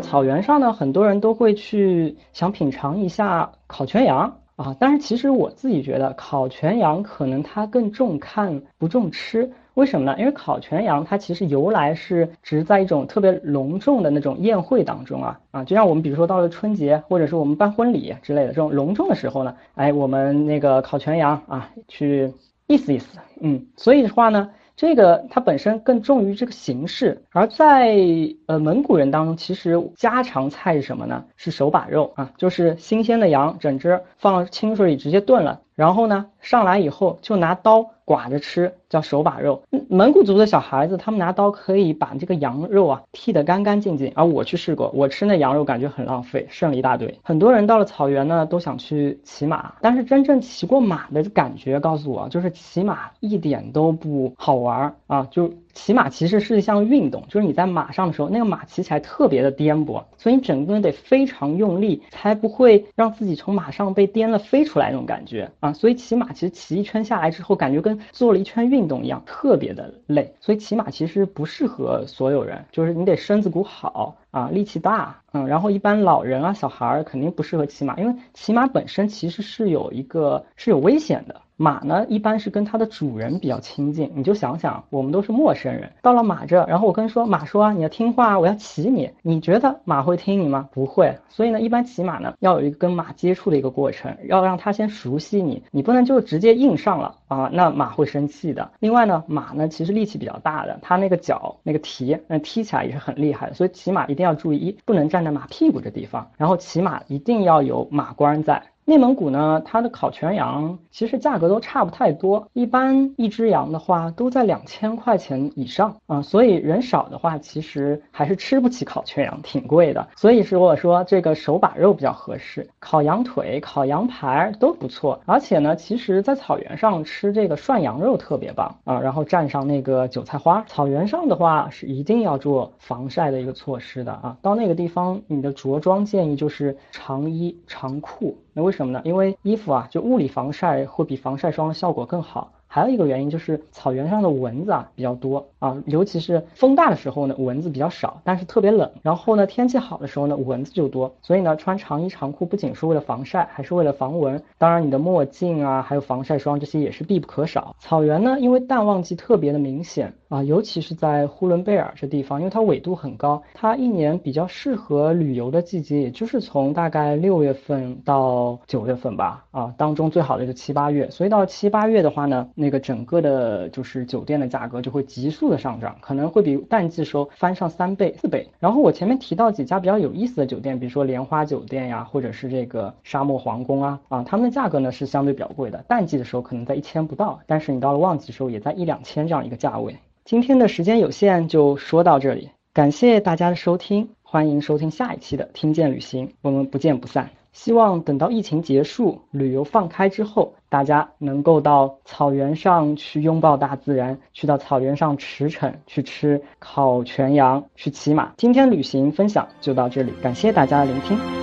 草原上呢，很多人都会去想品尝一下烤全羊啊。但是其实我自己觉得，烤全羊可能它更重看不重吃。为什么呢？因为烤全羊它其实由来是只在一种特别隆重的那种宴会当中啊啊，就像我们比如说到了春节，或者是我们办婚礼之类的这种隆重的时候呢，哎，我们那个烤全羊啊，去意思意思，嗯，所以的话呢。这个它本身更重于这个形式，而在呃蒙古人当中，其实家常菜是什么呢？是手把肉啊，就是新鲜的羊整只放清水里直接炖了，然后呢上来以后就拿刀刮着吃。叫手把肉，蒙古族的小孩子，他们拿刀可以把这个羊肉啊剃得干干净净。而我去试过，我吃那羊肉感觉很浪费，剩了一大堆。很多人到了草原呢，都想去骑马，但是真正骑过马的感觉告诉我，就是骑马一点都不好玩啊！就骑马其实是一项运动，就是你在马上的时候，那个马骑起来特别的颠簸，所以你整个人得非常用力，才不会让自己从马上被颠了飞出来那种感觉啊！所以骑马其实骑一圈下来之后，感觉跟做了一圈运。运动一样特别的累，所以骑马其实不适合所有人，就是你得身子骨好啊，力气大，嗯，然后一般老人啊、小孩儿肯定不适合骑马，因为骑马本身其实是有一个是有危险的。马呢，一般是跟它的主人比较亲近。你就想想，我们都是陌生人，到了马这，然后我跟说马说啊你要听话，我要骑你，你觉得马会听你吗？不会。所以呢，一般骑马呢，要有一个跟马接触的一个过程，要让它先熟悉你，你不能就直接硬上了啊，那马会生气的。另外呢，马呢其实力气比较大的，它那个脚那个蹄，那踢起来也是很厉害的。所以骑马一定要注意，一不能站在马屁股这地方，然后骑马一定要有马官在。内蒙古呢，它的烤全羊其实价格都差不太多，一般一只羊的话都在两千块钱以上啊，所以人少的话，其实还是吃不起烤全羊，挺贵的。所以是我说这个手把肉比较合适，烤羊腿、烤羊排都不错。而且呢，其实，在草原上吃这个涮羊肉特别棒啊，然后蘸上那个韭菜花。草原上的话是一定要做防晒的一个措施的啊，到那个地方你的着装建议就是长衣长裤。为什么呢？因为衣服啊，就物理防晒会比防晒霜效果更好。还有一个原因就是草原上的蚊子啊比较多啊，尤其是风大的时候呢，蚊子比较少，但是特别冷。然后呢，天气好的时候呢，蚊子就多。所以呢，穿长衣长裤不仅是为了防晒，还是为了防蚊。当然，你的墨镜啊，还有防晒霜这些也是必不可少。草原呢，因为淡旺季特别的明显啊，尤其是在呼伦贝尔这地方，因为它纬度很高，它一年比较适合旅游的季节，也就是从大概六月份到九月份吧。啊，当中最好的是七八月。所以到七八月的话呢。那个整个的，就是酒店的价格就会急速的上涨，可能会比淡季时候翻上三倍、四倍。然后我前面提到几家比较有意思的酒店，比如说莲花酒店呀，或者是这个沙漠皇宫啊，啊，他们的价格呢是相对比较贵的，淡季的时候可能在一千不到，但是你到了旺季时候也在一两千这样一个价位。今天的时间有限，就说到这里，感谢大家的收听，欢迎收听下一期的听见旅行，我们不见不散。希望等到疫情结束，旅游放开之后，大家能够到草原上去拥抱大自然，去到草原上驰骋，去吃烤全羊，去骑马。今天旅行分享就到这里，感谢大家的聆听。